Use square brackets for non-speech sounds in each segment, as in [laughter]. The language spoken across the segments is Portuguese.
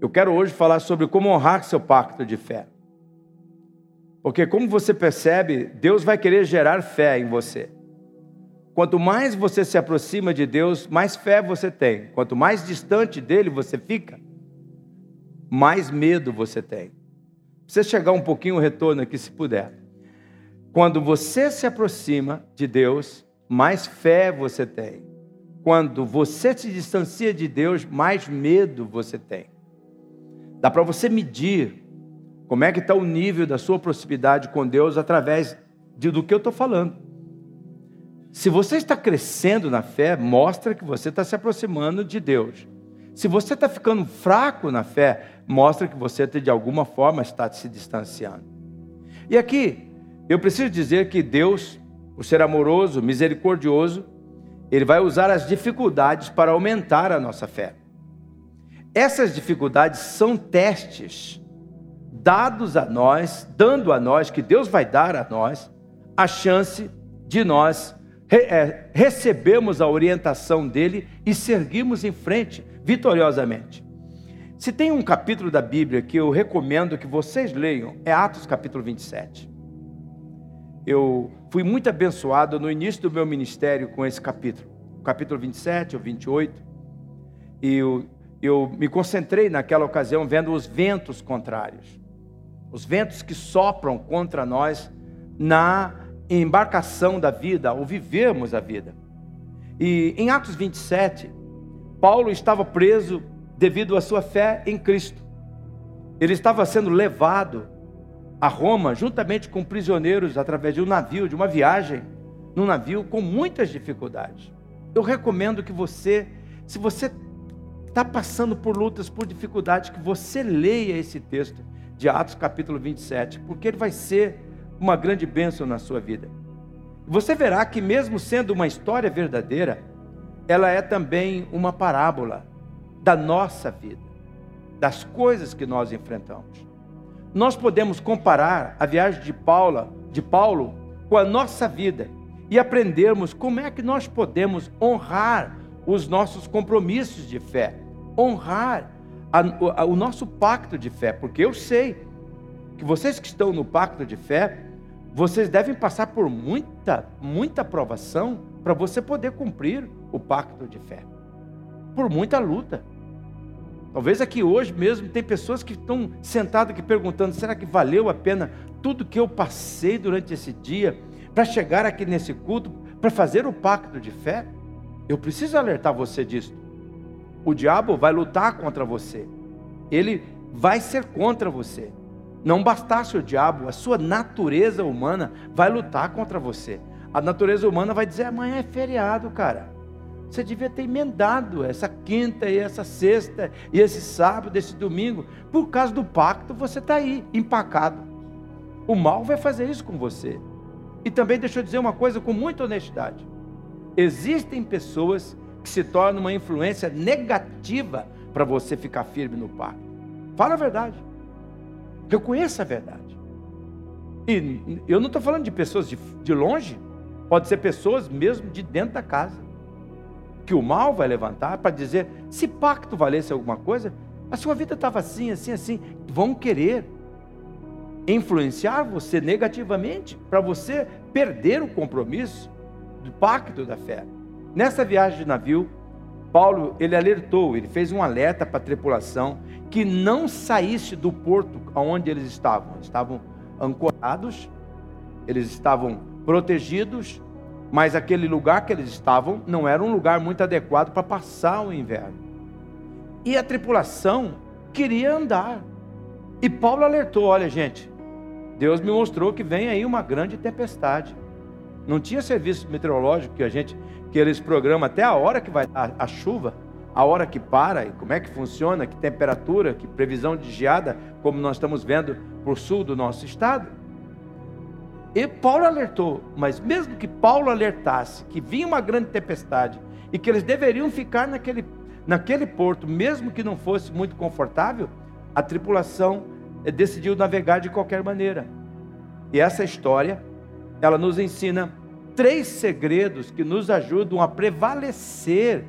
Eu quero hoje falar sobre como honrar seu pacto de fé. Porque, como você percebe, Deus vai querer gerar fé em você. Quanto mais você se aproxima de Deus, mais fé você tem. Quanto mais distante dele você fica, mais medo você tem. Você chegar um pouquinho o retorno aqui, se puder. Quando você se aproxima de Deus, mais fé você tem. Quando você se distancia de Deus, mais medo você tem. Dá para você medir como é que está o nível da sua proximidade com Deus através de, do que eu estou falando. Se você está crescendo na fé, mostra que você está se aproximando de Deus. Se você está ficando fraco na fé, mostra que você de alguma forma está se distanciando. E aqui, eu preciso dizer que Deus, por ser amoroso, misericordioso, Ele vai usar as dificuldades para aumentar a nossa fé. Essas dificuldades são testes dados a nós, dando a nós, que Deus vai dar a nós, a chance de nós é, recebemos a orientação dele e seguimos em frente vitoriosamente. Se tem um capítulo da Bíblia que eu recomendo que vocês leiam, é Atos capítulo 27. Eu fui muito abençoado no início do meu ministério com esse capítulo, o capítulo 27 ou 28, e eu, eu me concentrei naquela ocasião vendo os ventos contrários, os ventos que sopram contra nós na embarcação da vida, ao vivermos a vida. E em Atos 27, Paulo estava preso devido à sua fé em Cristo. Ele estava sendo levado a Roma juntamente com prisioneiros através de um navio, de uma viagem, num navio com muitas dificuldades. Eu recomendo que você, se você está passando por lutas, por dificuldades, que você leia esse texto de Atos capítulo 27, porque ele vai ser uma grande bênção na sua vida. Você verá que, mesmo sendo uma história verdadeira, ela é também uma parábola da nossa vida, das coisas que nós enfrentamos. Nós podemos comparar a viagem de Paula, de Paulo, com a nossa vida e aprendermos como é que nós podemos honrar os nossos compromissos de fé, honrar a, a, o nosso pacto de fé, porque eu sei que vocês que estão no pacto de fé, vocês devem passar por muita, muita provação para você poder cumprir o pacto de fé. Por muita luta. Talvez aqui hoje mesmo tem pessoas que estão sentadas aqui perguntando: será que valeu a pena tudo que eu passei durante esse dia para chegar aqui nesse culto, para fazer o pacto de fé? Eu preciso alertar você disso. O diabo vai lutar contra você. Ele vai ser contra você. Não bastasse o diabo, a sua natureza humana vai lutar contra você. A natureza humana vai dizer: amanhã é feriado, cara. Você devia ter emendado essa quinta e essa sexta e esse sábado, esse domingo. Por causa do pacto, você está aí, empacado. O mal vai fazer isso com você. E também deixa eu dizer uma coisa com muita honestidade: existem pessoas que se tornam uma influência negativa para você ficar firme no pacto. Fala a verdade. Reconheça a verdade. E eu não estou falando de pessoas de, de longe, pode ser pessoas mesmo de dentro da casa. Que o mal vai levantar para dizer: se pacto valesse alguma coisa, a sua vida estava assim, assim, assim. Vão querer influenciar você negativamente para você perder o compromisso do pacto da fé. Nessa viagem de navio, Paulo ele alertou, ele fez um alerta para a tripulação que não saísse do porto onde eles estavam. Estavam ancorados, eles estavam protegidos, mas aquele lugar que eles estavam não era um lugar muito adequado para passar o inverno. E a tripulação queria andar. E Paulo alertou: olha, gente, Deus me mostrou que vem aí uma grande tempestade. Não tinha serviço meteorológico que a gente que eles programam até a hora que vai dar a chuva, a hora que para, e como é que funciona, que temperatura, que previsão de geada, como nós estamos vendo por sul do nosso estado. E Paulo alertou, mas mesmo que Paulo alertasse que vinha uma grande tempestade e que eles deveriam ficar naquele, naquele porto, mesmo que não fosse muito confortável, a tripulação eh, decidiu navegar de qualquer maneira. E essa história, ela nos ensina três segredos que nos ajudam a prevalecer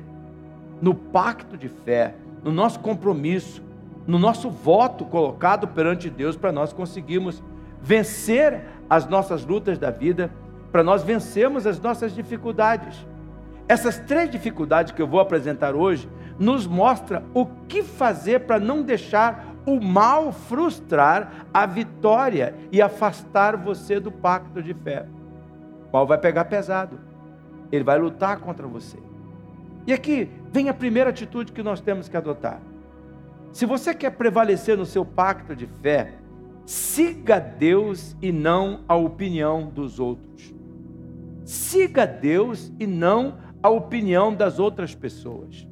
no pacto de fé, no nosso compromisso no nosso voto colocado perante Deus para nós conseguirmos vencer as nossas lutas da vida, para nós vencermos as nossas dificuldades. Essas três dificuldades que eu vou apresentar hoje nos mostra o que fazer para não deixar o mal frustrar a vitória e afastar você do pacto de fé. O mal vai pegar pesado. Ele vai lutar contra você. E aqui vem a primeira atitude que nós temos que adotar. Se você quer prevalecer no seu pacto de fé, siga Deus e não a opinião dos outros. Siga Deus e não a opinião das outras pessoas.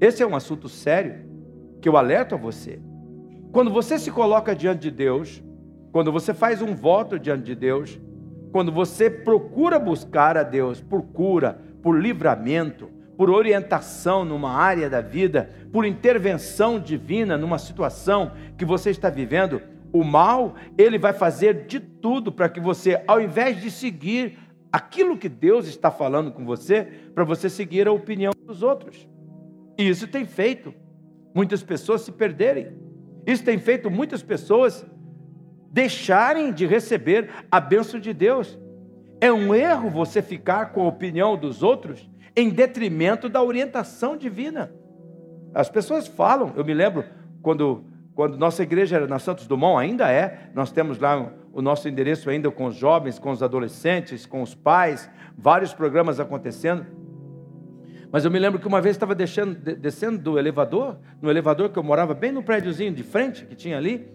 Esse é um assunto sério que eu alerto a você. Quando você se coloca diante de Deus, quando você faz um voto diante de Deus, quando você procura buscar a Deus por cura, por livramento, por orientação numa área da vida, por intervenção divina numa situação que você está vivendo, o mal, ele vai fazer de tudo para que você, ao invés de seguir aquilo que Deus está falando com você, para você seguir a opinião dos outros. E isso tem feito muitas pessoas se perderem. Isso tem feito muitas pessoas deixarem de receber a bênção de Deus. É um erro você ficar com a opinião dos outros em detrimento da orientação divina. As pessoas falam, eu me lembro quando, quando nossa igreja era na Santos Dumont, ainda é, nós temos lá o nosso endereço ainda com os jovens, com os adolescentes, com os pais, vários programas acontecendo. Mas eu me lembro que uma vez estava descendo, do elevador, no elevador que eu morava bem no prédiozinho de frente que tinha ali.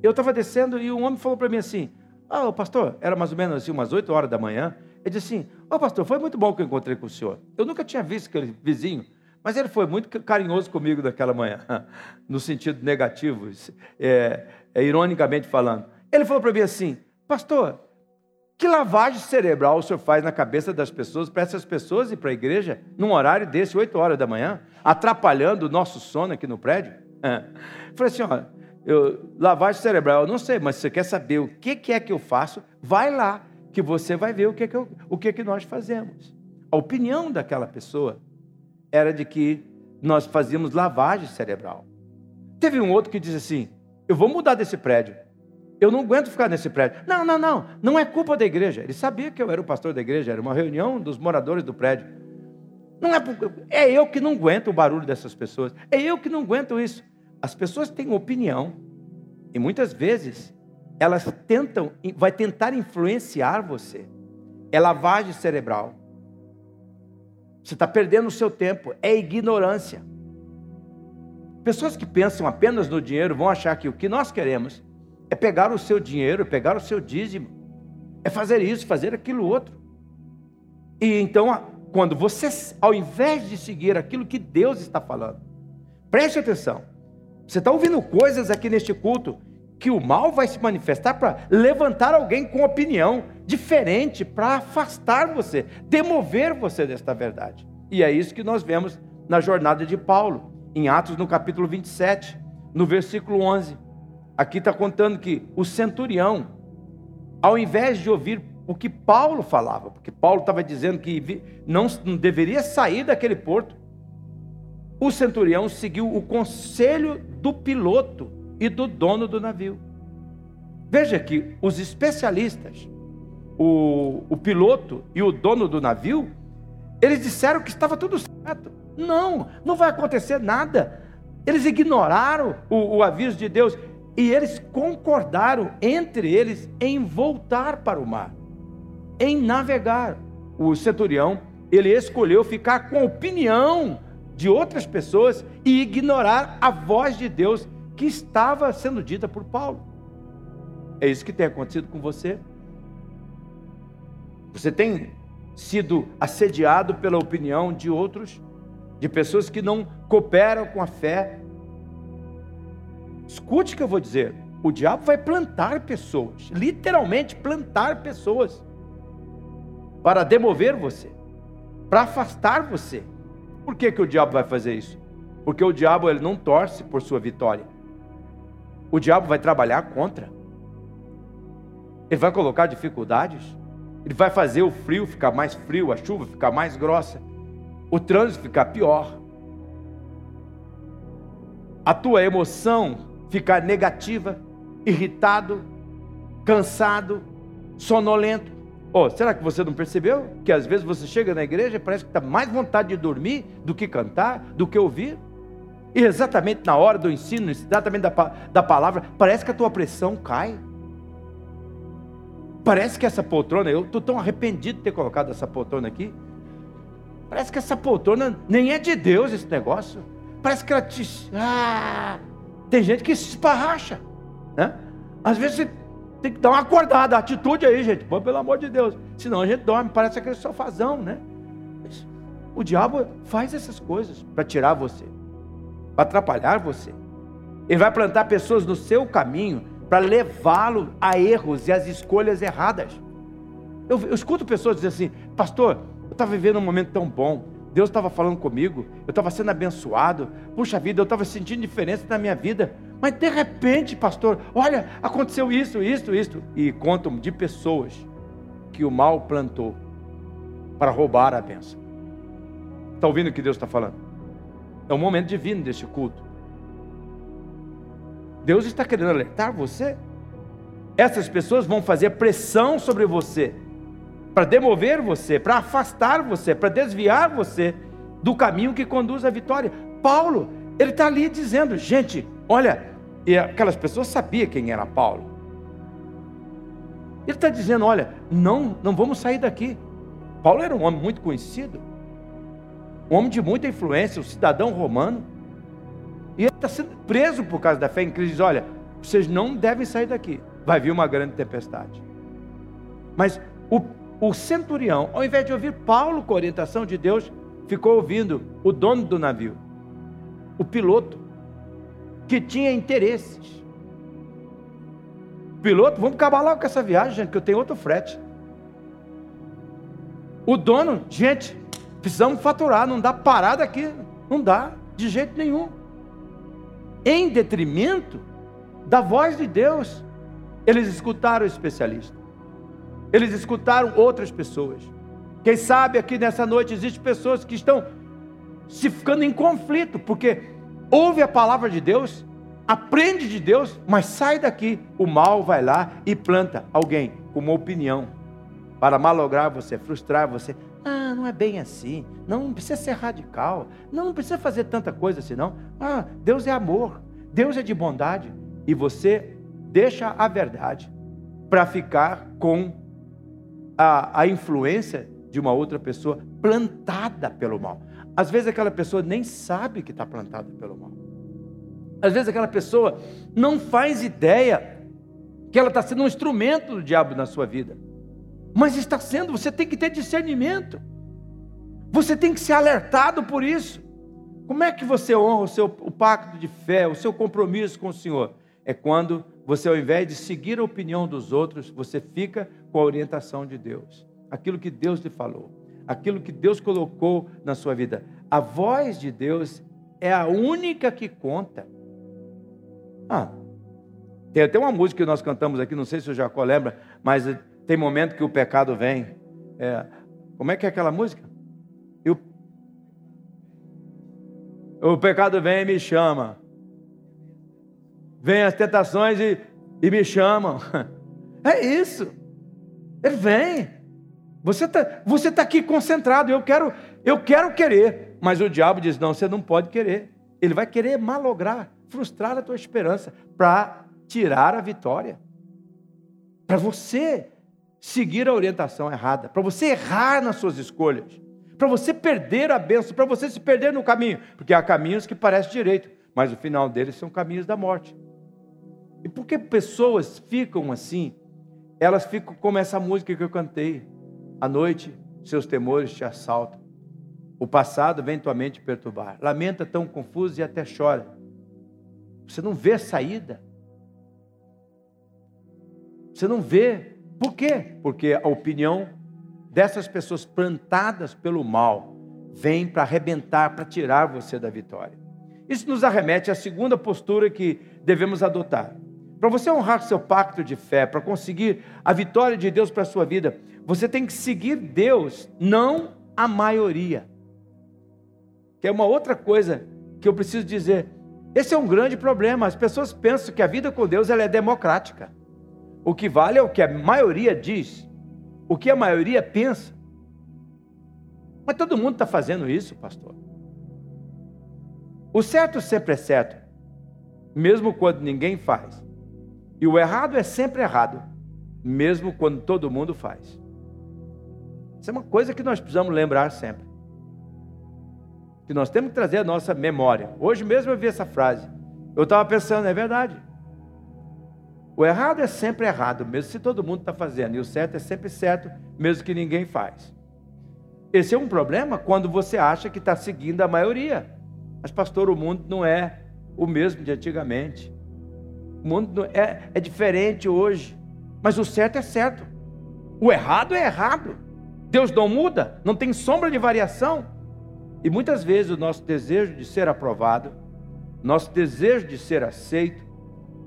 Eu estava descendo e um homem falou para mim assim: Ah, oh, pastor, era mais ou menos assim, umas 8 horas da manhã. Ele disse assim: Ô oh, pastor, foi muito bom que eu encontrei com o senhor. Eu nunca tinha visto aquele vizinho, mas ele foi muito carinhoso comigo naquela manhã, [laughs] no sentido negativo, é, é, ironicamente falando. Ele falou para mim assim: Pastor, que lavagem cerebral o senhor faz na cabeça das pessoas, para essas pessoas ir para a igreja, num horário desse, 8 horas da manhã, atrapalhando o nosso sono aqui no prédio? É. Falei assim: ó, eu, lavagem cerebral, eu não sei, mas se você quer saber o que, que é que eu faço, vai lá, que você vai ver o que, que, eu, o que, que nós fazemos. A opinião daquela pessoa era de que nós fazíamos lavagem cerebral. Teve um outro que disse assim: eu vou mudar desse prédio. Eu não aguento ficar nesse prédio. Não, não, não. Não é culpa da igreja. Ele sabia que eu era o pastor da igreja. Era uma reunião dos moradores do prédio. Não é, é eu que não aguento o barulho dessas pessoas. É eu que não aguento isso. As pessoas têm opinião. E muitas vezes elas tentam, vai tentar influenciar você. É lavagem cerebral. Você está perdendo o seu tempo. É ignorância. Pessoas que pensam apenas no dinheiro vão achar que o que nós queremos é pegar o seu dinheiro, é pegar o seu dízimo, é fazer isso, fazer aquilo outro. E então, quando você, ao invés de seguir aquilo que Deus está falando, preste atenção. Você está ouvindo coisas aqui neste culto que o mal vai se manifestar para levantar alguém com opinião diferente, para afastar você, demover você desta verdade. E é isso que nós vemos na jornada de Paulo, em Atos no capítulo 27, no versículo 11. Aqui está contando que o centurião, ao invés de ouvir o que Paulo falava, porque Paulo estava dizendo que não, não deveria sair daquele porto, o centurião seguiu o conselho do piloto e do dono do navio. Veja que os especialistas, o, o piloto e o dono do navio, eles disseram que estava tudo certo. Não, não vai acontecer nada. Eles ignoraram o, o aviso de Deus. E eles concordaram entre eles em voltar para o mar, em navegar. O centurião, ele escolheu ficar com a opinião de outras pessoas e ignorar a voz de Deus que estava sendo dita por Paulo. É isso que tem acontecido com você? Você tem sido assediado pela opinião de outros, de pessoas que não cooperam com a fé, Escute o que eu vou dizer. O diabo vai plantar pessoas, literalmente plantar pessoas, para demover você, para afastar você. Por que, que o diabo vai fazer isso? Porque o diabo ele não torce por sua vitória. O diabo vai trabalhar contra. Ele vai colocar dificuldades. Ele vai fazer o frio ficar mais frio, a chuva ficar mais grossa, o trânsito ficar pior. a tua emoção ficar negativa, irritado, cansado, sonolento. Oh, será que você não percebeu que às vezes você chega na igreja e parece que está mais vontade de dormir do que cantar, do que ouvir? E exatamente na hora do ensino, exatamente da, da palavra, parece que a tua pressão cai. Parece que essa poltrona, eu estou tão arrependido de ter colocado essa poltrona aqui. Parece que essa poltrona nem é de Deus esse negócio. Parece que ela te. Ah, tem gente que se esparracha. Né? Às vezes você tem que dar uma acordada, atitude aí, gente. Pô, pelo amor de Deus. Senão a gente dorme, parece aquele sofazão, né? O diabo faz essas coisas para tirar você, para atrapalhar você. Ele vai plantar pessoas no seu caminho para levá-lo a erros e às escolhas erradas. Eu, eu escuto pessoas dizer assim, pastor, eu estava vivendo um momento tão bom, Deus estava falando comigo, eu estava sendo abençoado, puxa vida, eu estava sentindo diferença na minha vida, mas de repente, pastor, olha, aconteceu isso, isso, isso, e contam de pessoas que o mal plantou para roubar a bênção. Está ouvindo o que Deus está falando? É um momento divino deste culto. Deus está querendo alertar você. Essas pessoas vão fazer pressão sobre você para demover você, para afastar você, para desviar você do caminho que conduz à vitória. Paulo, ele está ali dizendo, gente, olha, e aquelas pessoas sabiam quem era Paulo. Ele está dizendo, olha, não, não vamos sair daqui. Paulo era um homem muito conhecido, um homem de muita influência, um cidadão romano. E ele está sendo preso por causa da fé em Cristo. Diz: olha, vocês não devem sair daqui. Vai vir uma grande tempestade. Mas o o centurião, ao invés de ouvir Paulo com a orientação de Deus, ficou ouvindo o dono do navio, o piloto, que tinha interesses. Piloto, vamos acabar logo com essa viagem, gente, que eu tenho outro frete. O dono, gente, precisamos faturar, não dá parada aqui, não dá, de jeito nenhum. Em detrimento da voz de Deus, eles escutaram o especialista. Eles escutaram outras pessoas. Quem sabe aqui nessa noite existem pessoas que estão se ficando em conflito, porque ouve a palavra de Deus, aprende de Deus, mas sai daqui. O mal vai lá e planta alguém com uma opinião para malograr você, frustrar você. Ah, não é bem assim. Não, precisa ser radical. Não, não precisa fazer tanta coisa assim, não. Ah, Deus é amor. Deus é de bondade. E você deixa a verdade para ficar com a, a influência de uma outra pessoa plantada pelo mal. Às vezes aquela pessoa nem sabe que está plantada pelo mal. Às vezes aquela pessoa não faz ideia que ela está sendo um instrumento do diabo na sua vida. Mas está sendo, você tem que ter discernimento. Você tem que ser alertado por isso. Como é que você honra o seu o pacto de fé, o seu compromisso com o Senhor? É quando você, ao invés de seguir a opinião dos outros, você fica com a orientação de Deus. Aquilo que Deus lhe falou, aquilo que Deus colocou na sua vida. A voz de Deus é a única que conta. Ah, tem até uma música que nós cantamos aqui, não sei se o Jacó lembra, mas tem momento que o pecado vem. É, como é que é aquela música? O, o pecado vem e me chama. Vem as tentações e, e me chamam. [laughs] É isso. Ele vem. Você está você tá aqui concentrado. Eu quero, eu quero querer. Mas o diabo diz: não, você não pode querer. Ele vai querer malograr, frustrar a tua esperança para tirar a vitória. Para você seguir a orientação errada, para você errar nas suas escolhas, para você perder a bênção, para você se perder no caminho, porque há caminhos que parecem direito, mas o final deles são caminhos da morte. E por que pessoas ficam assim? elas ficam como essa música que eu cantei. À noite, seus temores te assaltam. O passado vem tua mente perturbar. Lamenta tão confuso e até chora. Você não vê saída. Você não vê. Por quê? Porque a opinião dessas pessoas plantadas pelo mal vem para arrebentar, para tirar você da vitória. Isso nos arremete à segunda postura que devemos adotar. Para você honrar seu pacto de fé, para conseguir a vitória de Deus para a sua vida, você tem que seguir Deus, não a maioria. Que é uma outra coisa que eu preciso dizer. Esse é um grande problema. As pessoas pensam que a vida com Deus ela é democrática. O que vale é o que a maioria diz, o que a maioria pensa. Mas todo mundo está fazendo isso, pastor. O certo sempre é certo, mesmo quando ninguém faz. E o errado é sempre errado, mesmo quando todo mundo faz. Isso é uma coisa que nós precisamos lembrar sempre. Que nós temos que trazer a nossa memória. Hoje mesmo eu vi essa frase. Eu estava pensando, é verdade. O errado é sempre errado, mesmo se todo mundo está fazendo. E o certo é sempre certo, mesmo que ninguém faz. Esse é um problema quando você acha que está seguindo a maioria. Mas, pastor, o mundo não é o mesmo de antigamente. O mundo é, é diferente hoje. Mas o certo é certo. O errado é errado. Deus não muda, não tem sombra de variação. E muitas vezes o nosso desejo de ser aprovado, nosso desejo de ser aceito,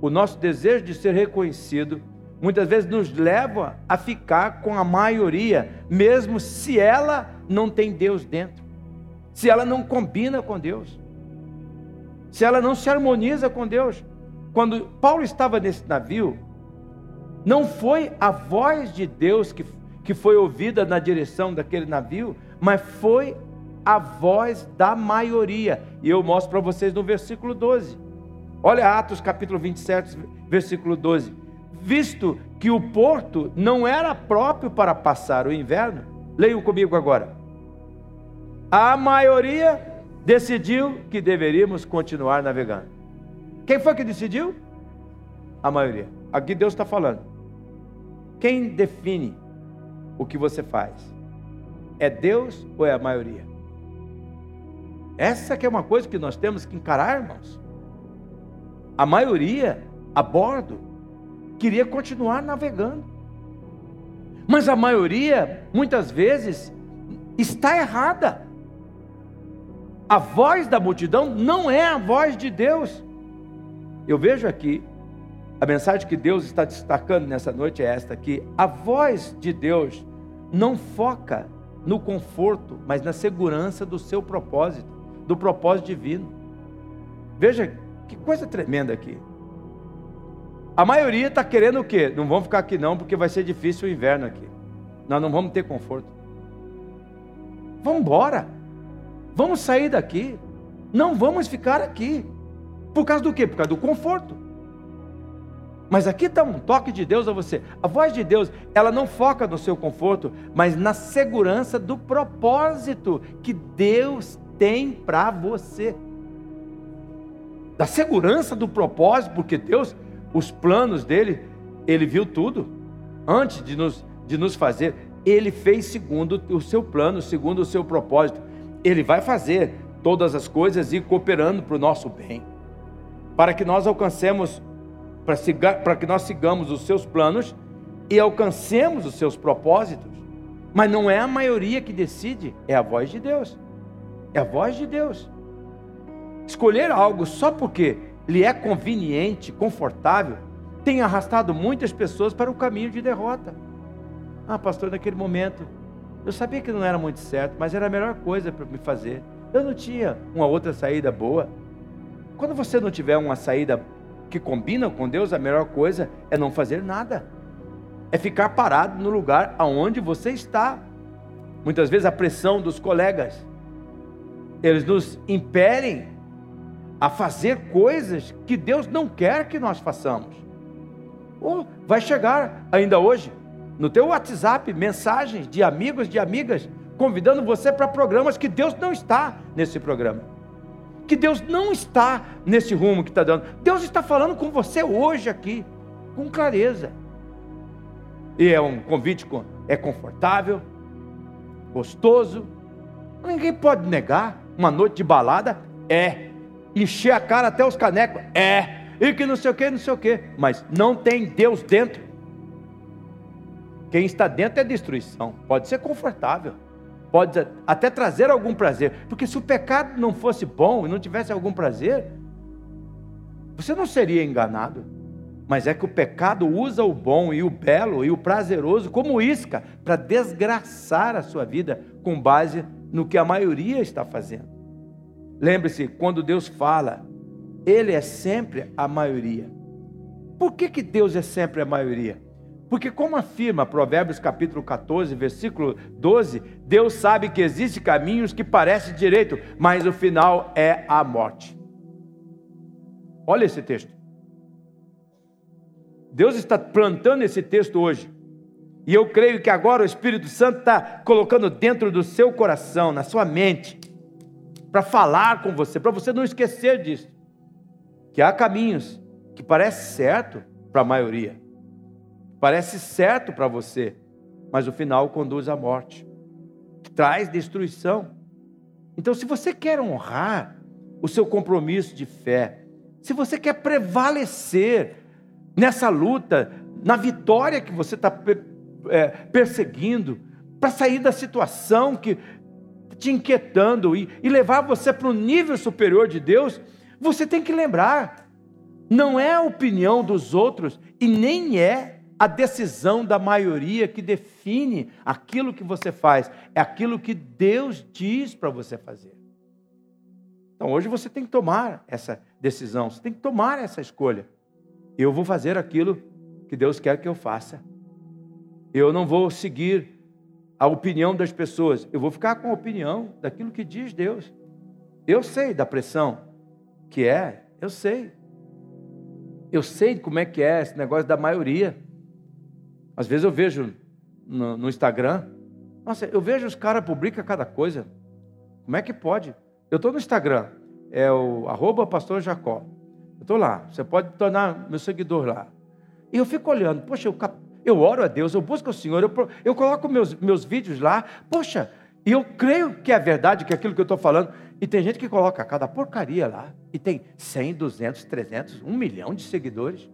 o nosso desejo de ser reconhecido, muitas vezes nos leva a ficar com a maioria, mesmo se ela não tem Deus dentro, se ela não combina com Deus, se ela não se harmoniza com Deus. Quando Paulo estava nesse navio, não foi a voz de Deus que que foi ouvida na direção daquele navio, mas foi a voz da maioria. E eu mostro para vocês no versículo 12. Olha Atos capítulo 27, versículo 12. Visto que o porto não era próprio para passar o inverno, leiam comigo agora. A maioria decidiu que deveríamos continuar navegando. Quem foi que decidiu? A maioria. Aqui Deus está falando. Quem define o que você faz? É Deus ou é a maioria? Essa que é uma coisa que nós temos que encarar, irmãos. A maioria a bordo queria continuar navegando. Mas a maioria, muitas vezes, está errada. A voz da multidão não é a voz de Deus. Eu vejo aqui a mensagem que Deus está destacando nessa noite é esta aqui. A voz de Deus não foca no conforto, mas na segurança do seu propósito, do propósito divino. Veja que coisa tremenda aqui. A maioria está querendo o quê? Não vamos ficar aqui não, porque vai ser difícil o inverno aqui. Nós não vamos ter conforto. Vamos embora. Vamos sair daqui. Não vamos ficar aqui. Por causa do quê? Por causa do conforto. Mas aqui está um toque de Deus a você. A voz de Deus, ela não foca no seu conforto, mas na segurança do propósito que Deus tem para você. Da segurança do propósito, porque Deus, os planos dele, ele viu tudo. Antes de nos, de nos fazer, ele fez segundo o seu plano, segundo o seu propósito. Ele vai fazer todas as coisas e cooperando para o nosso bem, para que nós alcancemos para que nós sigamos os seus planos e alcancemos os seus propósitos. Mas não é a maioria que decide, é a voz de Deus. É a voz de Deus. Escolher algo só porque lhe é conveniente, confortável, tem arrastado muitas pessoas para o caminho de derrota. Ah, pastor, naquele momento, eu sabia que não era muito certo, mas era a melhor coisa para me fazer. Eu não tinha uma outra saída boa. Quando você não tiver uma saída que combinam com Deus, a melhor coisa é não fazer nada. É ficar parado no lugar aonde você está. Muitas vezes a pressão dos colegas, eles nos impedem a fazer coisas que Deus não quer que nós façamos. Ou vai chegar ainda hoje no teu WhatsApp mensagens de amigos, de amigas, convidando você para programas que Deus não está nesse programa que Deus não está nesse rumo que está dando. Deus está falando com você hoje aqui, com clareza. E é um convite, é confortável, gostoso. Ninguém pode negar. Uma noite de balada é. Encher a cara até os canecos é. E que não sei o que, não sei o que. Mas não tem Deus dentro. Quem está dentro é destruição. Pode ser confortável pode até trazer algum prazer, porque se o pecado não fosse bom e não tivesse algum prazer, você não seria enganado. Mas é que o pecado usa o bom e o belo e o prazeroso como isca para desgraçar a sua vida com base no que a maioria está fazendo. Lembre-se, quando Deus fala Ele é sempre a maioria. Por que, que Deus é sempre a maioria? Porque, como afirma Provérbios capítulo 14, versículo 12, Deus sabe que existem caminhos que parecem direito, mas o final é a morte. Olha esse texto. Deus está plantando esse texto hoje. E eu creio que agora o Espírito Santo está colocando dentro do seu coração, na sua mente, para falar com você, para você não esquecer disso. Que há caminhos que parecem certo para a maioria, parece certo para você, mas o final conduz à morte, traz destruição. Então, se você quer honrar o seu compromisso de fé, se você quer prevalecer nessa luta, na vitória que você está é, perseguindo, para sair da situação que te inquietando e, e levar você para o nível superior de Deus, você tem que lembrar: não é a opinião dos outros e nem é a decisão da maioria que define aquilo que você faz, é aquilo que Deus diz para você fazer. Então hoje você tem que tomar essa decisão, você tem que tomar essa escolha. Eu vou fazer aquilo que Deus quer que eu faça. Eu não vou seguir a opinião das pessoas, eu vou ficar com a opinião daquilo que diz Deus. Eu sei da pressão que é, eu sei. Eu sei como é que é esse negócio da maioria. Às vezes eu vejo no, no Instagram, nossa, eu vejo os caras publicam cada coisa. Como é que pode? Eu estou no Instagram, é o arroba pastor Jacó. Eu estou lá, você pode tornar meu seguidor lá. E eu fico olhando, poxa, eu, eu oro a Deus, eu busco o Senhor, eu, eu coloco meus, meus vídeos lá, poxa, e eu creio que é verdade, que é aquilo que eu estou falando. E tem gente que coloca cada porcaria lá, e tem 100, 200, 300, 1 milhão de seguidores.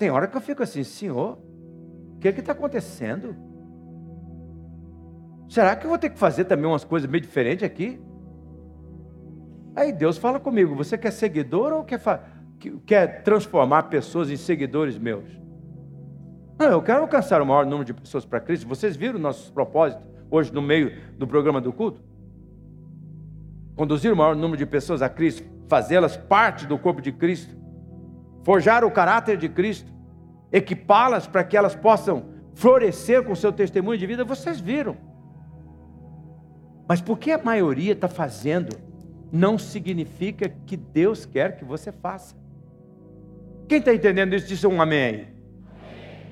Tem hora que eu fico assim, Senhor, o que é está acontecendo? Será que eu vou ter que fazer também umas coisas meio diferentes aqui? Aí Deus fala comigo: você quer seguidor ou quer, quer transformar pessoas em seguidores meus? Não, eu quero alcançar o maior número de pessoas para Cristo. Vocês viram nossos propósitos hoje no meio do programa do culto? Conduzir o maior número de pessoas a Cristo, fazê-las parte do corpo de Cristo, forjar o caráter de Cristo, equipá-las para que elas possam florescer com o seu testemunho de vida. Vocês viram. Mas por que a maioria está fazendo? não significa que Deus quer que você faça. Quem está entendendo isso, diz um amém aí.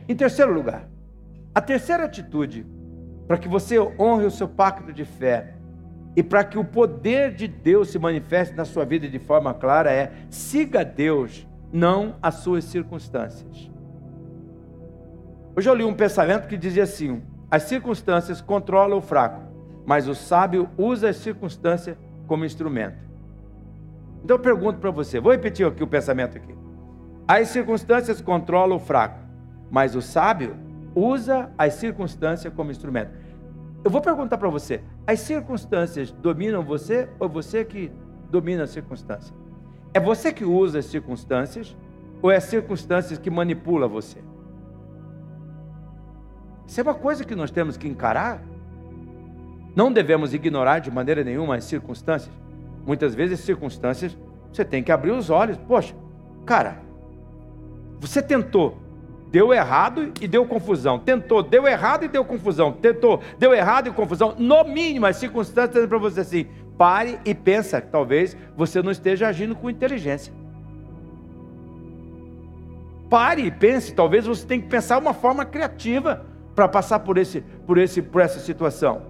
Em terceiro lugar, a terceira atitude para que você honre o seu pacto de fé e para que o poder de Deus se manifeste na sua vida de forma clara é siga Deus, não as suas circunstâncias. Hoje eu li um pensamento que dizia assim: as circunstâncias controlam o fraco, mas o sábio usa as circunstâncias como instrumento. Então eu pergunto para você, vou repetir aqui o pensamento aqui. As circunstâncias controlam o fraco, mas o sábio usa as circunstâncias como instrumento. Eu vou perguntar para você: as circunstâncias dominam você ou você que domina as circunstâncias? É você que usa as circunstâncias ou é as circunstâncias que manipula você? Isso é uma coisa que nós temos que encarar não devemos ignorar de maneira nenhuma as circunstâncias. Muitas vezes, circunstâncias, você tem que abrir os olhos. Poxa, cara, você tentou, deu errado e deu confusão. Tentou, deu errado e deu confusão. Tentou, deu errado e confusão. No mínimo, as circunstâncias para você assim, pare e pensa, talvez você não esteja agindo com inteligência. Pare e pense, talvez você tenha que pensar uma forma criativa para passar por, esse, por, esse, por essa situação.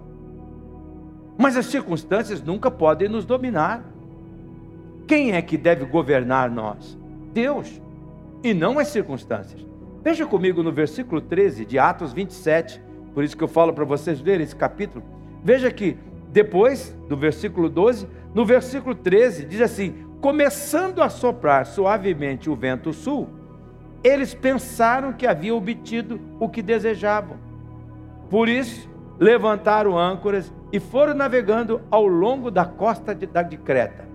Mas as circunstâncias nunca podem nos dominar. Quem é que deve governar nós? Deus, e não as circunstâncias. Veja comigo no versículo 13 de Atos 27, por isso que eu falo para vocês lerem esse capítulo. Veja que depois do versículo 12, no versículo 13, diz assim: Começando a soprar suavemente o vento sul, eles pensaram que haviam obtido o que desejavam. Por isso, levantaram âncoras e foram navegando ao longo da costa de, de Creta.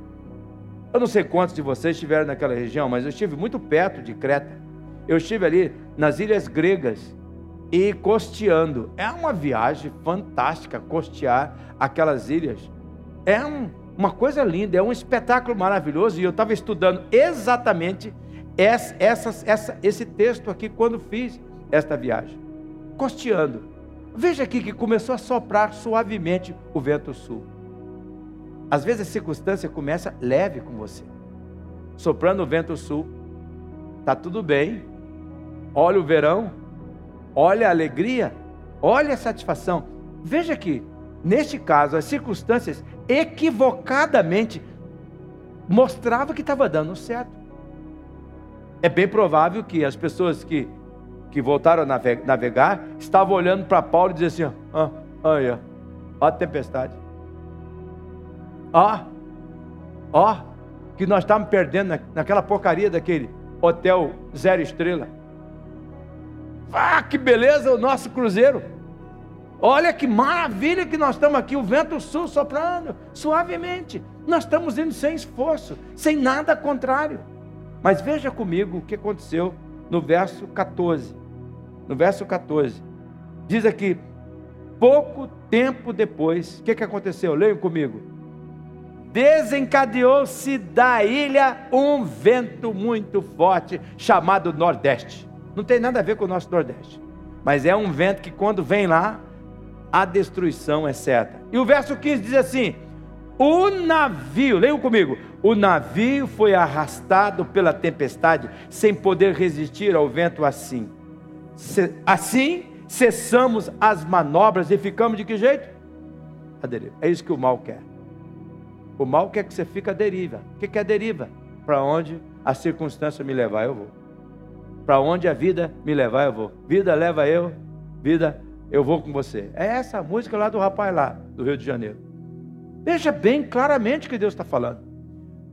Eu não sei quantos de vocês estiveram naquela região, mas eu estive muito perto de Creta. Eu estive ali nas ilhas gregas e costeando. É uma viagem fantástica costear aquelas ilhas. É um, uma coisa linda, é um espetáculo maravilhoso. E eu estava estudando exatamente essa, essa, essa, esse texto aqui quando fiz esta viagem, costeando. Veja aqui que começou a soprar suavemente o vento sul. Às vezes a circunstância começa leve com você, soprando o vento sul, tá tudo bem. Olha o verão, olha a alegria, olha a satisfação. Veja aqui, neste caso, as circunstâncias equivocadamente mostrava que estava dando certo. É bem provável que as pessoas que, que voltaram a navegar estavam olhando para Paulo e diziam assim: ó, olha, ó a tempestade. Ó, ó, que nós estamos perdendo na, naquela porcaria daquele hotel zero estrela. Ah, que beleza o nosso cruzeiro. Olha que maravilha que nós estamos aqui, o vento sul soprando suavemente. Nós estamos indo sem esforço, sem nada contrário. Mas veja comigo o que aconteceu no verso 14. No verso 14, diz aqui: pouco tempo depois, o que, que aconteceu? Leiam comigo. Desencadeou-se da ilha um vento muito forte chamado Nordeste. Não tem nada a ver com o nosso Nordeste, mas é um vento que quando vem lá, a destruição é certa. E o verso 15 diz assim: O navio, leiam comigo, o navio foi arrastado pela tempestade, sem poder resistir ao vento assim. Assim, cessamos as manobras e ficamos de que jeito? A deriva. É isso que o mal quer. O mal quer que você fique a deriva. O que é deriva? Para onde a circunstância me levar, eu vou. Para onde a vida me levar, eu vou. Vida leva eu, vida eu vou com você. É essa música lá do rapaz lá, do Rio de Janeiro. Veja bem claramente o que Deus está falando.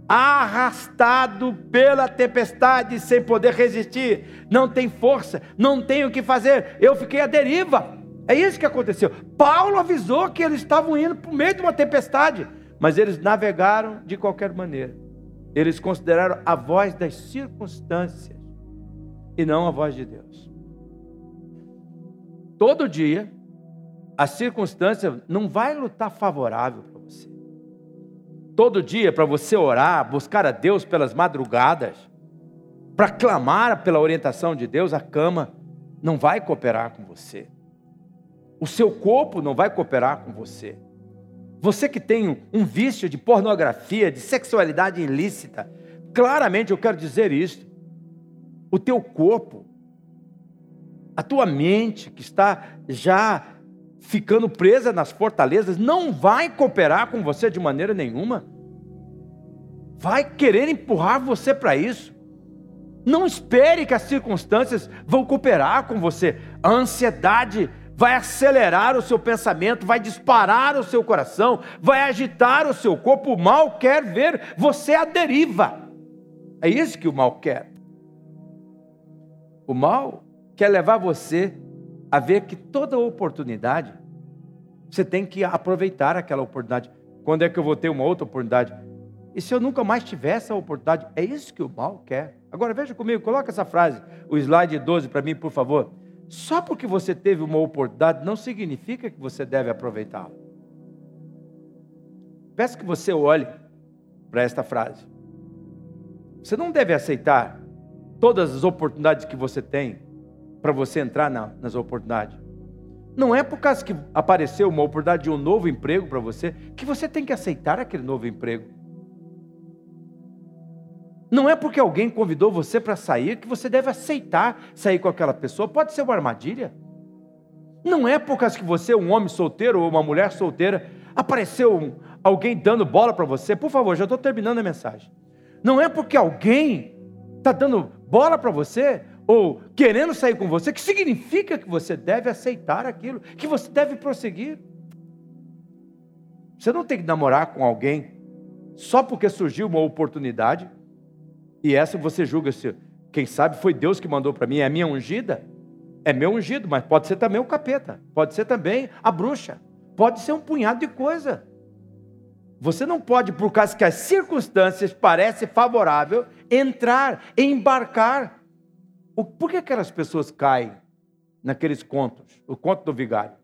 Arrastado pela tempestade, sem poder resistir, não tem força, não tem o que fazer, eu fiquei à deriva. É isso que aconteceu. Paulo avisou que eles estavam indo para o meio de uma tempestade, mas eles navegaram de qualquer maneira. Eles consideraram a voz das circunstâncias e não a voz de Deus todo dia, a circunstância não vai lutar favorável para você. Todo dia, para você orar, buscar a Deus pelas madrugadas, para clamar pela orientação de Deus, a cama não vai cooperar com você. O seu corpo não vai cooperar com você. Você que tem um vício de pornografia, de sexualidade ilícita, claramente eu quero dizer isso. O teu corpo a tua mente, que está já ficando presa nas fortalezas, não vai cooperar com você de maneira nenhuma. Vai querer empurrar você para isso. Não espere que as circunstâncias vão cooperar com você. A ansiedade vai acelerar o seu pensamento, vai disparar o seu coração, vai agitar o seu corpo. O mal quer ver você à deriva. É isso que o mal quer. O mal quer levar você a ver que toda oportunidade, você tem que aproveitar aquela oportunidade. Quando é que eu vou ter uma outra oportunidade? E se eu nunca mais tiver essa oportunidade? É isso que o mal quer. Agora veja comigo, coloca essa frase, o slide 12 para mim, por favor. Só porque você teve uma oportunidade não significa que você deve aproveitá-la. Peço que você olhe para esta frase. Você não deve aceitar todas as oportunidades que você tem para você entrar na, nas oportunidades. Não é por causa que apareceu uma oportunidade de um novo emprego para você que você tem que aceitar aquele novo emprego. Não é porque alguém convidou você para sair que você deve aceitar sair com aquela pessoa. Pode ser uma armadilha. Não é por causa que você um homem solteiro ou uma mulher solteira, apareceu alguém dando bola para você. Por favor, já estou terminando a mensagem. Não é porque alguém está dando bola para você ou querendo sair com você, que significa que você deve aceitar aquilo, que você deve prosseguir. Você não tem que namorar com alguém só porque surgiu uma oportunidade e essa você julga se, quem sabe foi Deus que mandou para mim, é minha ungida, é meu ungido, mas pode ser também o capeta, pode ser também a bruxa, pode ser um punhado de coisa. Você não pode, por causa que as circunstâncias parecem favorável, entrar, embarcar por que aquelas pessoas caem naqueles contos? O conto do vigário.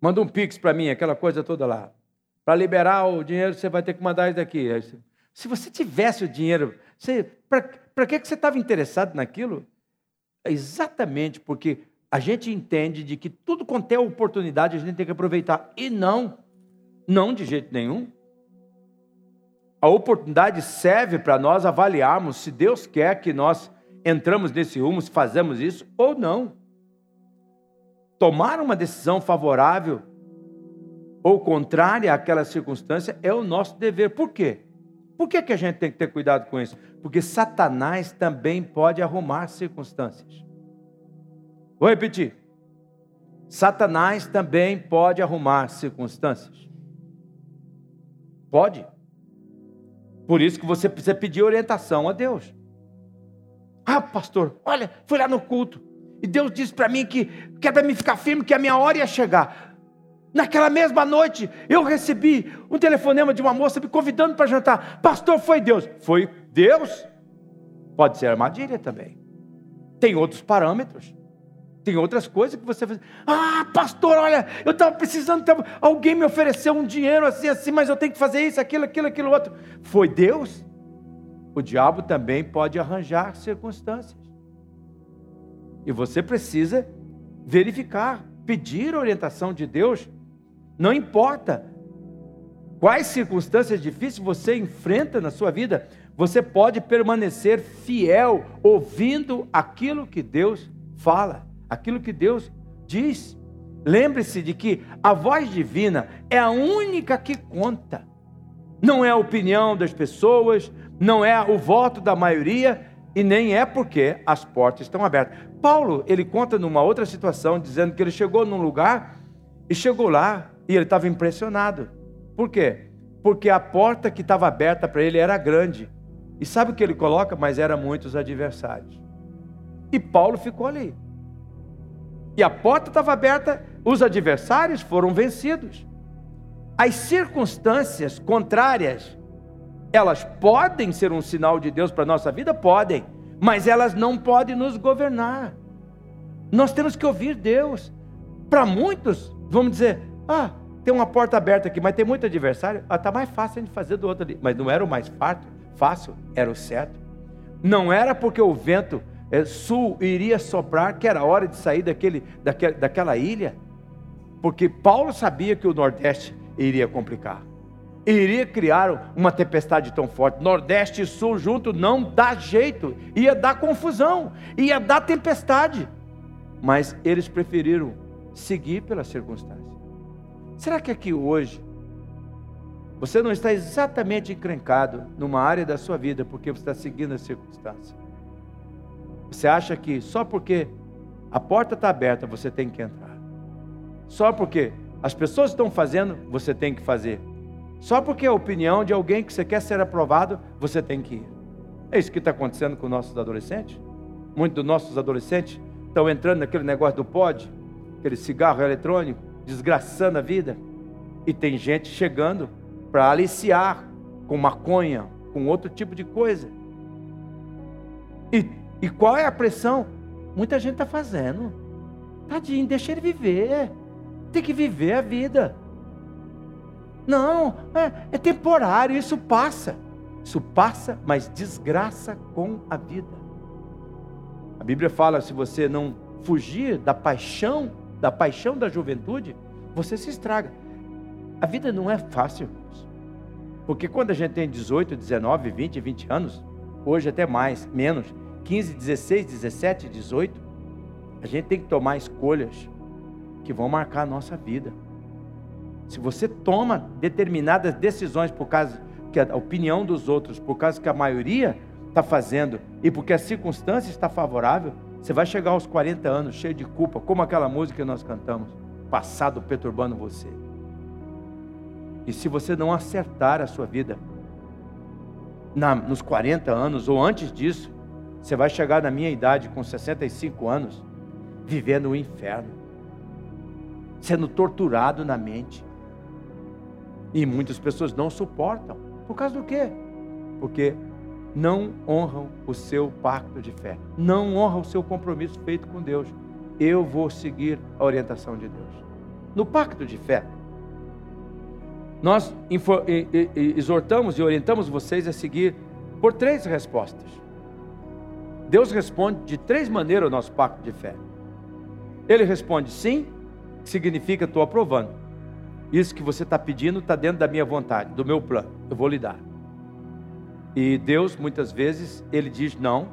Manda um pix para mim, aquela coisa toda lá. Para liberar o dinheiro, você vai ter que mandar isso daqui. Se você tivesse o dinheiro, para que, que você estava interessado naquilo? É exatamente porque a gente entende de que tudo quanto é oportunidade a gente tem que aproveitar. E não, não de jeito nenhum. A oportunidade serve para nós avaliarmos se Deus quer que nós entramos nesse rumo, se fazemos isso ou não. Tomar uma decisão favorável ou contrária àquela circunstância é o nosso dever. Por quê? Por que, que a gente tem que ter cuidado com isso? Porque Satanás também pode arrumar circunstâncias. Vou repetir. Satanás também pode arrumar circunstâncias. Pode. Por isso que você precisa pedir orientação a Deus. Ah, pastor, olha, fui lá no culto. E Deus disse para mim que, que é para mim ficar firme, que a minha hora ia chegar. Naquela mesma noite, eu recebi um telefonema de uma moça me convidando para jantar. Pastor, foi Deus. Foi Deus? Pode ser armadilha também. Tem outros parâmetros. Tem outras coisas que você faz. Ah, pastor, olha, eu estava precisando. Tava... Alguém me ofereceu um dinheiro assim, assim, mas eu tenho que fazer isso, aquilo, aquilo, aquilo outro. Foi Deus? O diabo também pode arranjar circunstâncias. E você precisa verificar, pedir orientação de Deus. Não importa quais circunstâncias difíceis você enfrenta na sua vida, você pode permanecer fiel, ouvindo aquilo que Deus fala aquilo que Deus diz. Lembre-se de que a voz divina é a única que conta. Não é a opinião das pessoas, não é o voto da maioria e nem é porque as portas estão abertas. Paulo, ele conta numa outra situação, dizendo que ele chegou num lugar e chegou lá e ele estava impressionado. Por quê? Porque a porta que estava aberta para ele era grande. E sabe o que ele coloca? Mas eram muitos adversários. E Paulo ficou ali e a porta estava aberta, os adversários foram vencidos. As circunstâncias contrárias, elas podem ser um sinal de Deus para a nossa vida? Podem, mas elas não podem nos governar. Nós temos que ouvir Deus. Para muitos, vamos dizer, ah, tem uma porta aberta aqui, mas tem muito adversário, ah, está mais fácil de fazer do outro ali. Mas não era o mais fácil, era o certo. Não era porque o vento sul iria soprar, que era hora de sair daquele, daquele, daquela ilha, porque Paulo sabia que o Nordeste iria complicar, iria criar uma tempestade tão forte. Nordeste e Sul junto não dá jeito, ia dar confusão, ia dar tempestade. Mas eles preferiram seguir pela circunstância. Será que aqui hoje você não está exatamente encrencado numa área da sua vida porque você está seguindo a circunstância? Você acha que só porque a porta está aberta você tem que entrar? Só porque as pessoas estão fazendo, você tem que fazer? Só porque a opinião de alguém que você quer ser aprovado, você tem que ir? É isso que está acontecendo com nossos adolescentes? Muitos dos nossos adolescentes estão entrando naquele negócio do pod, aquele cigarro eletrônico, desgraçando a vida. E tem gente chegando para aliciar com maconha, com outro tipo de coisa. E e qual é a pressão? Muita gente está fazendo. Tadinho, deixa ele viver. Tem que viver a vida. Não, é, é temporário, isso passa. Isso passa, mas desgraça com a vida. A Bíblia fala: se você não fugir da paixão, da paixão da juventude, você se estraga. A vida não é fácil, porque quando a gente tem 18, 19, 20, 20 anos, hoje até mais, menos, 15, 16, 17, 18, a gente tem que tomar escolhas que vão marcar a nossa vida. Se você toma determinadas decisões por causa que a opinião dos outros, por causa que a maioria está fazendo e porque a circunstância está favorável, você vai chegar aos 40 anos cheio de culpa, como aquela música que nós cantamos, passado perturbando você. E se você não acertar a sua vida na, nos 40 anos ou antes disso, você vai chegar na minha idade, com 65 anos, vivendo o inferno, sendo torturado na mente. E muitas pessoas não suportam. Por causa do quê? Porque não honram o seu pacto de fé, não honram o seu compromisso feito com Deus. Eu vou seguir a orientação de Deus. no pacto de fé. Nós exortamos e orientamos vocês a seguir por três respostas. Deus responde de três maneiras ao nosso pacto de fé. Ele responde sim, que significa estou aprovando. Isso que você está pedindo está dentro da minha vontade, do meu plano. Eu vou lhe dar. E Deus, muitas vezes, ele diz não.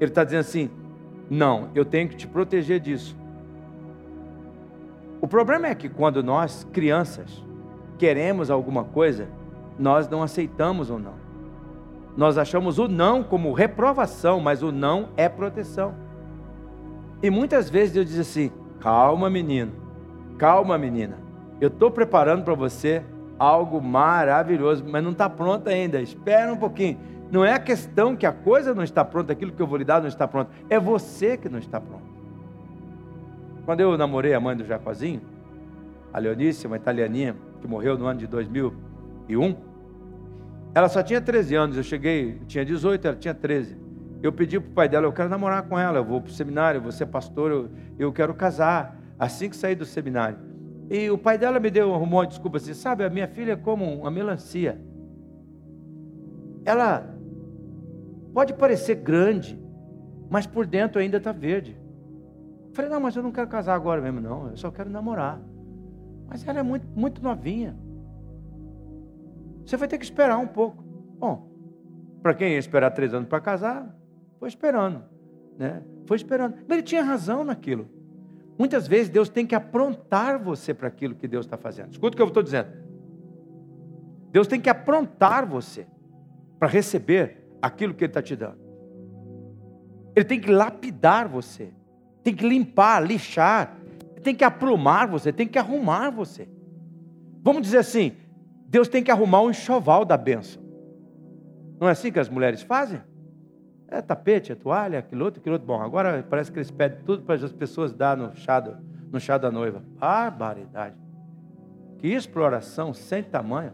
Ele está dizendo assim: não, eu tenho que te proteger disso. O problema é que quando nós, crianças, queremos alguma coisa, nós não aceitamos o não. Nós achamos o não como reprovação, mas o não é proteção. E muitas vezes Deus diz assim: calma, menino, calma, menina, eu estou preparando para você algo maravilhoso, mas não está pronto ainda, espera um pouquinho. Não é a questão que a coisa não está pronta, aquilo que eu vou lhe dar não está pronto, é você que não está pronto. Quando eu namorei a mãe do Jacozinho, a Leonice, uma italianinha que morreu no ano de 2001, ela só tinha 13 anos, eu cheguei, tinha 18, ela tinha 13. Eu pedi para o pai dela, eu quero namorar com ela, eu vou para o seminário, vou ser pastor, eu, eu quero casar, assim que sair do seminário. E o pai dela me deu, arrumou uma desculpa assim, sabe, a minha filha é como uma melancia. Ela pode parecer grande, mas por dentro ainda está verde. Eu falei, não, mas eu não quero casar agora mesmo, não, eu só quero namorar. Mas ela é muito, muito novinha. Você vai ter que esperar um pouco. Bom, para quem ia esperar três anos para casar, foi esperando. Né? Foi esperando. Mas ele tinha razão naquilo. Muitas vezes Deus tem que aprontar você para aquilo que Deus está fazendo. Escuta o que eu estou dizendo. Deus tem que aprontar você para receber aquilo que Ele está te dando. Ele tem que lapidar você, tem que limpar, lixar, tem que aprumar você, tem que arrumar você. Vamos dizer assim: Deus tem que arrumar o enxoval da bênção. Não é assim que as mulheres fazem? É tapete, é toalha, aquilo outro, aquilo outro. Bom, agora parece que eles pedem tudo para as pessoas dar no chá, do, no chá da noiva. Barbaridade. Que exploração sem tamanho.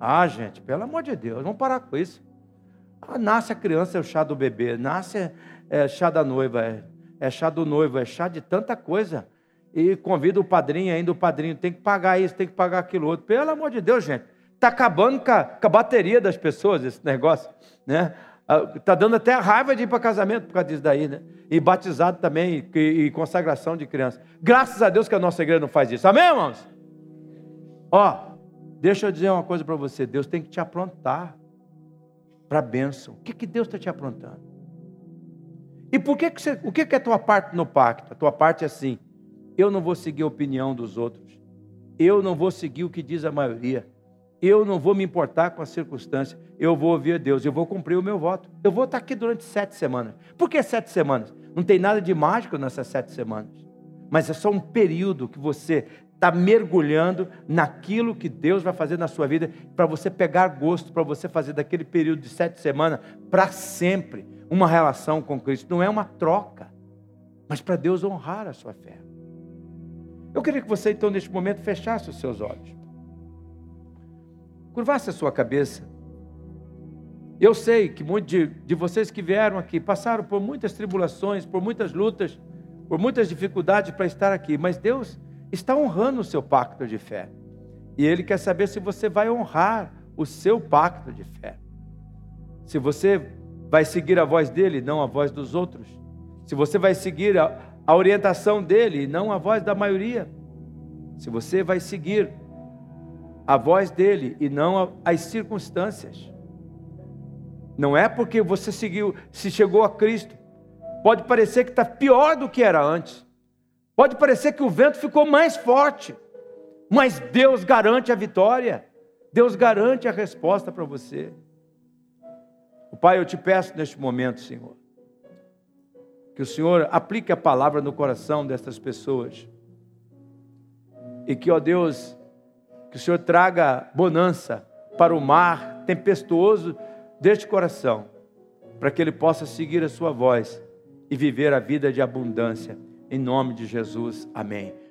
Ah, gente, pelo amor de Deus, vamos parar com isso. Ah, nasce a criança, é o chá do bebê. Nasce é, é chá da noiva, é, é chá do noivo, é chá de tanta coisa. E convida o padrinho ainda, o padrinho tem que pagar isso, tem que pagar aquilo outro. Pelo amor de Deus, gente. Está acabando com a, com a bateria das pessoas esse negócio. Né? Está ah, dando até a raiva de ir para casamento por causa disso daí, né? E batizado também, e, e, consagração de criança. Graças a Deus que a nossa igreja não faz isso. Amém, irmãos? Ó, deixa eu dizer uma coisa para você. Deus tem que te aprontar para a bênção. O que, que Deus está te aprontando? E por que, que você, o que, que é a tua parte no pacto? A tua parte é assim: eu não vou seguir a opinião dos outros, eu não vou seguir o que diz a maioria, eu não vou me importar com a circunstância, eu vou ouvir a Deus, eu vou cumprir o meu voto. Eu vou estar aqui durante sete semanas. Por que sete semanas? Não tem nada de mágico nessas sete semanas, mas é só um período que você está mergulhando naquilo que Deus vai fazer na sua vida, para você pegar gosto, para você fazer daquele período de sete semanas para sempre uma relação com Cristo. Não é uma troca, mas para Deus honrar a sua fé. Eu queria que você, então, neste momento, fechasse os seus olhos curvasse a sua cabeça. Eu sei que muitos de, de vocês que vieram aqui passaram por muitas tribulações, por muitas lutas, por muitas dificuldades para estar aqui, mas Deus está honrando o seu pacto de fé. E Ele quer saber se você vai honrar o seu pacto de fé. Se você vai seguir a voz dele, não a voz dos outros. Se você vai seguir a, a orientação dele, não a voz da maioria. Se você vai seguir a voz dele e não as circunstâncias. Não é porque você seguiu, se chegou a Cristo. Pode parecer que está pior do que era antes. Pode parecer que o vento ficou mais forte. Mas Deus garante a vitória. Deus garante a resposta para você. O Pai, eu te peço neste momento, Senhor, que o Senhor aplique a palavra no coração destas pessoas. E que, ó Deus, que o Senhor traga bonança para o mar tempestuoso deste coração, para que ele possa seguir a sua voz e viver a vida de abundância. Em nome de Jesus, amém.